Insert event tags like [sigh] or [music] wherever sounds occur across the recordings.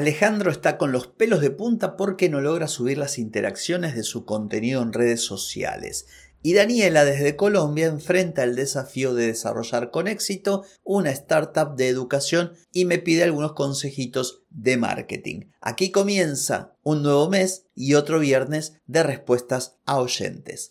Alejandro está con los pelos de punta porque no logra subir las interacciones de su contenido en redes sociales. Y Daniela desde Colombia enfrenta el desafío de desarrollar con éxito una startup de educación y me pide algunos consejitos de marketing. Aquí comienza un nuevo mes y otro viernes de respuestas a oyentes.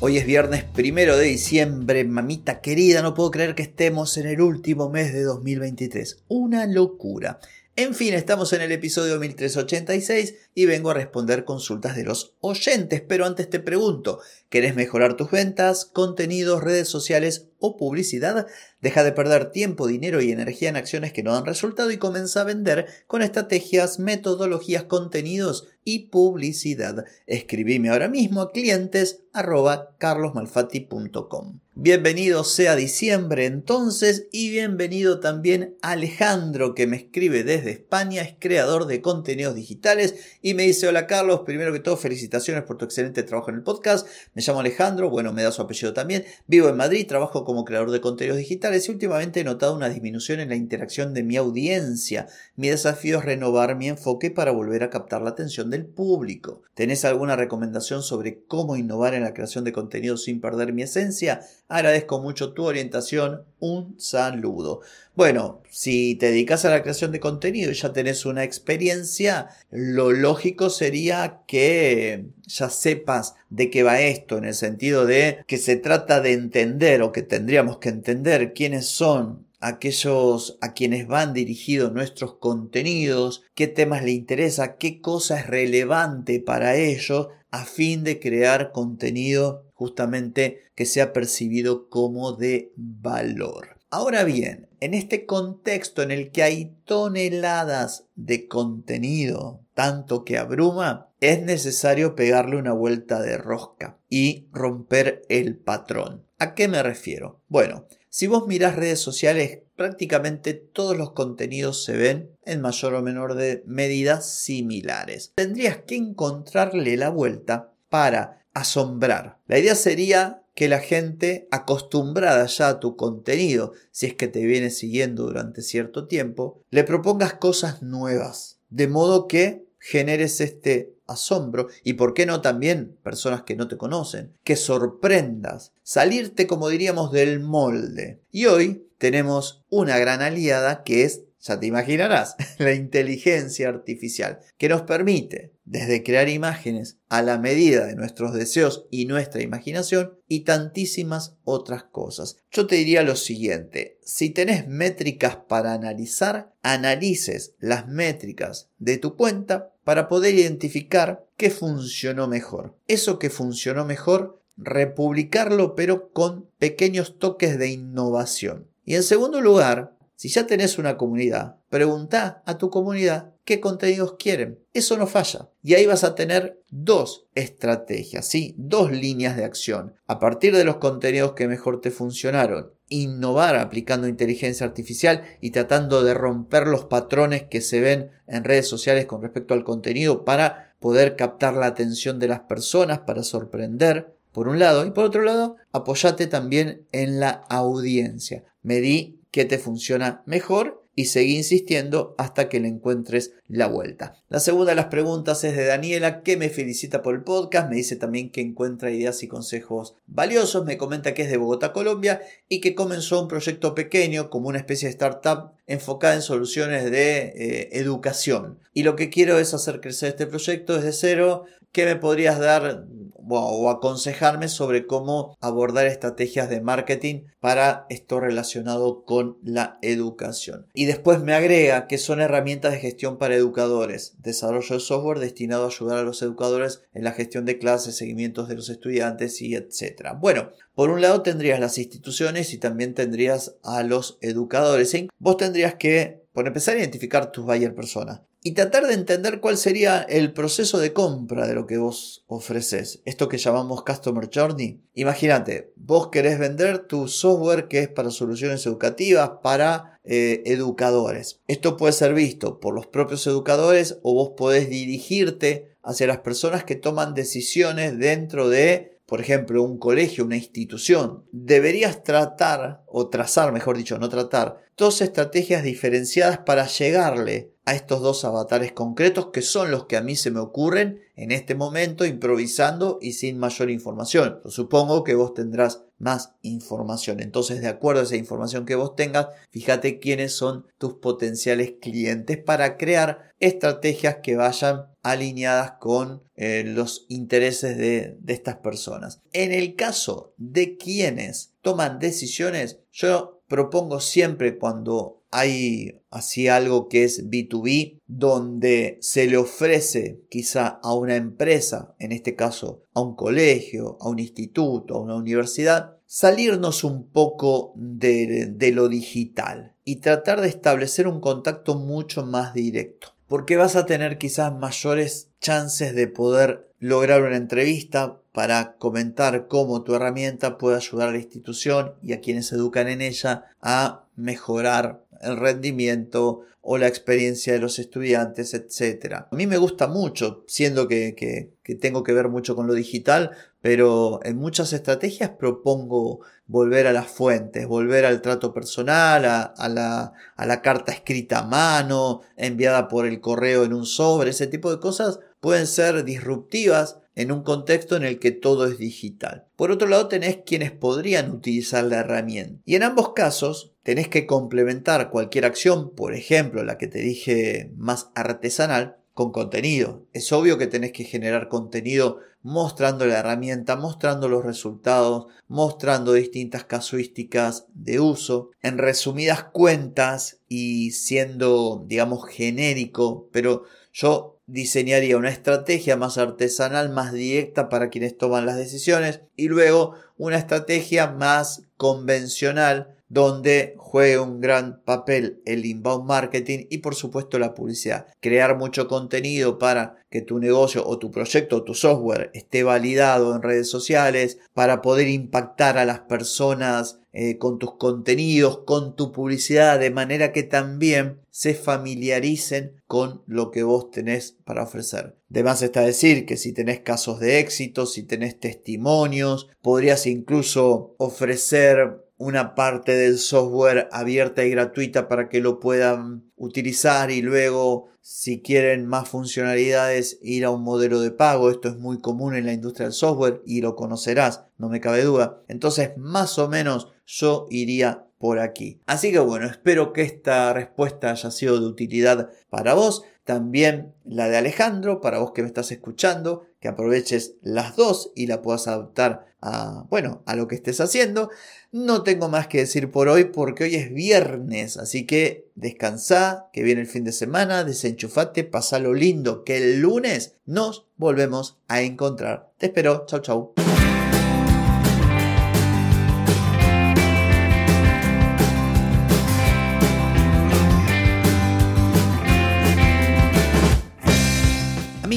Hoy es viernes primero de diciembre, mamita querida, no puedo creer que estemos en el último mes de 2023. Una locura. En fin, estamos en el episodio 1386 y vengo a responder consultas de los oyentes, pero antes te pregunto, ¿querés mejorar tus ventas, contenidos, redes sociales o publicidad? Deja de perder tiempo, dinero y energía en acciones que no dan resultado y comienza a vender con estrategias, metodologías, contenidos y publicidad. Escribime ahora mismo a clientes carlosmalfatti.com. Bienvenido sea diciembre entonces y bienvenido también Alejandro que me escribe desde España, es creador de contenidos digitales me dice hola Carlos, primero que todo felicitaciones por tu excelente trabajo en el podcast, me llamo Alejandro, bueno me da su apellido también, vivo en Madrid, trabajo como creador de contenidos digitales y últimamente he notado una disminución en la interacción de mi audiencia, mi desafío es renovar mi enfoque para volver a captar la atención del público. ¿Tenés alguna recomendación sobre cómo innovar en la creación de contenidos sin perder mi esencia? Agradezco mucho tu orientación. Un saludo. Bueno, si te dedicas a la creación de contenido y ya tenés una experiencia, lo lógico sería que ya sepas de qué va esto, en el sentido de que se trata de entender o que tendríamos que entender quiénes son aquellos a quienes van dirigidos nuestros contenidos, qué temas le interesa, qué cosa es relevante para ellos, a fin de crear contenido justamente que sea percibido como de valor. Ahora bien, en este contexto en el que hay toneladas de contenido, tanto que abruma, es necesario pegarle una vuelta de rosca y romper el patrón. ¿A qué me refiero? Bueno, si vos mirás redes sociales, prácticamente todos los contenidos se ven en mayor o menor de medidas similares. Tendrías que encontrarle la vuelta para asombrar. La idea sería que la gente acostumbrada ya a tu contenido, si es que te viene siguiendo durante cierto tiempo, le propongas cosas nuevas, de modo que generes este asombro y por qué no también personas que no te conocen, que sorprendas, salirte como diríamos del molde. Y hoy tenemos una gran aliada que es ya te imaginarás, [laughs] la inteligencia artificial, que nos permite, desde crear imágenes a la medida de nuestros deseos y nuestra imaginación, y tantísimas otras cosas. Yo te diría lo siguiente, si tenés métricas para analizar, analices las métricas de tu cuenta para poder identificar qué funcionó mejor. Eso que funcionó mejor, republicarlo pero con pequeños toques de innovación. Y en segundo lugar, si ya tenés una comunidad, pregunta a tu comunidad qué contenidos quieren. Eso no falla. Y ahí vas a tener dos estrategias, ¿sí? dos líneas de acción. A partir de los contenidos que mejor te funcionaron, innovar aplicando inteligencia artificial y tratando de romper los patrones que se ven en redes sociales con respecto al contenido para poder captar la atención de las personas, para sorprender, por un lado, y por otro lado, apoyate también en la audiencia. Medí que te funciona mejor y seguí insistiendo hasta que le encuentres la vuelta. La segunda de las preguntas es de Daniela, que me felicita por el podcast, me dice también que encuentra ideas y consejos valiosos, me comenta que es de Bogotá, Colombia, y que comenzó un proyecto pequeño como una especie de startup enfocada en soluciones de eh, educación. Y lo que quiero es hacer crecer este proyecto desde cero. ¿Qué me podrías dar o aconsejarme sobre cómo abordar estrategias de marketing para esto relacionado con la educación. Y después me agrega que son herramientas de gestión para educadores, desarrollo de software destinado a ayudar a los educadores en la gestión de clases, seguimientos de los estudiantes y etc. Bueno, por un lado tendrías las instituciones y también tendrías a los educadores. Vos tendrías que, por empezar, a identificar tus buyer persona y tratar de entender cuál sería el proceso de compra de lo que vos ofreces. Esto que llamamos Customer Journey. Imagínate, vos querés vender tu software que es para soluciones educativas, para eh, educadores. Esto puede ser visto por los propios educadores o vos podés dirigirte hacia las personas que toman decisiones dentro de por ejemplo, un colegio, una institución, deberías tratar, o trazar, mejor dicho, no tratar, dos estrategias diferenciadas para llegarle a estos dos avatares concretos que son los que a mí se me ocurren en este momento improvisando y sin mayor información. supongo que vos tendrás más información. Entonces, de acuerdo a esa información que vos tengas, fíjate quiénes son tus potenciales clientes para crear estrategias que vayan alineadas con eh, los intereses de, de estas personas. En el caso de quienes toman decisiones, yo propongo siempre cuando hay así algo que es B2B, donde se le ofrece quizá a una empresa, en este caso a un colegio, a un instituto, a una universidad, salirnos un poco de, de lo digital y tratar de establecer un contacto mucho más directo. Porque vas a tener quizás mayores chances de poder lograr una entrevista para comentar cómo tu herramienta puede ayudar a la institución y a quienes educan en ella a mejorar el rendimiento o la experiencia de los estudiantes, etc. A mí me gusta mucho, siendo que, que, tengo que ver mucho con lo digital, pero en muchas estrategias propongo volver a las fuentes, volver al trato personal, a, la, a la carta escrita a mano, enviada por el correo en un sobre, ese tipo de cosas pueden ser disruptivas en un contexto en el que todo es digital. Por otro lado, tenés quienes podrían utilizar la herramienta. Y en ambos casos, tenés que complementar cualquier acción, por ejemplo, la que te dije más artesanal, con contenido. Es obvio que tenés que generar contenido mostrando la herramienta, mostrando los resultados, mostrando distintas casuísticas de uso, en resumidas cuentas y siendo, digamos, genérico, pero yo diseñaría una estrategia más artesanal, más directa para quienes toman las decisiones y luego una estrategia más convencional donde juegue un gran papel el inbound marketing y por supuesto la publicidad. Crear mucho contenido para que tu negocio o tu proyecto o tu software esté validado en redes sociales, para poder impactar a las personas eh, con tus contenidos, con tu publicidad, de manera que también se familiaricen con lo que vos tenés para ofrecer. De más está decir que si tenés casos de éxito, si tenés testimonios, podrías incluso ofrecer una parte del software abierta y gratuita para que lo puedan utilizar y luego si quieren más funcionalidades ir a un modelo de pago. Esto es muy común en la industria del software y lo conocerás, no me cabe duda. Entonces más o menos yo iría por aquí. Así que bueno, espero que esta respuesta haya sido de utilidad para vos. También la de Alejandro, para vos que me estás escuchando, que aproveches las dos y la puedas adaptar a, bueno, a lo que estés haciendo. No tengo más que decir por hoy porque hoy es viernes, así que descansa, que viene el fin de semana, desenchufate, pasalo lindo, que el lunes nos volvemos a encontrar. Te espero, chau chau.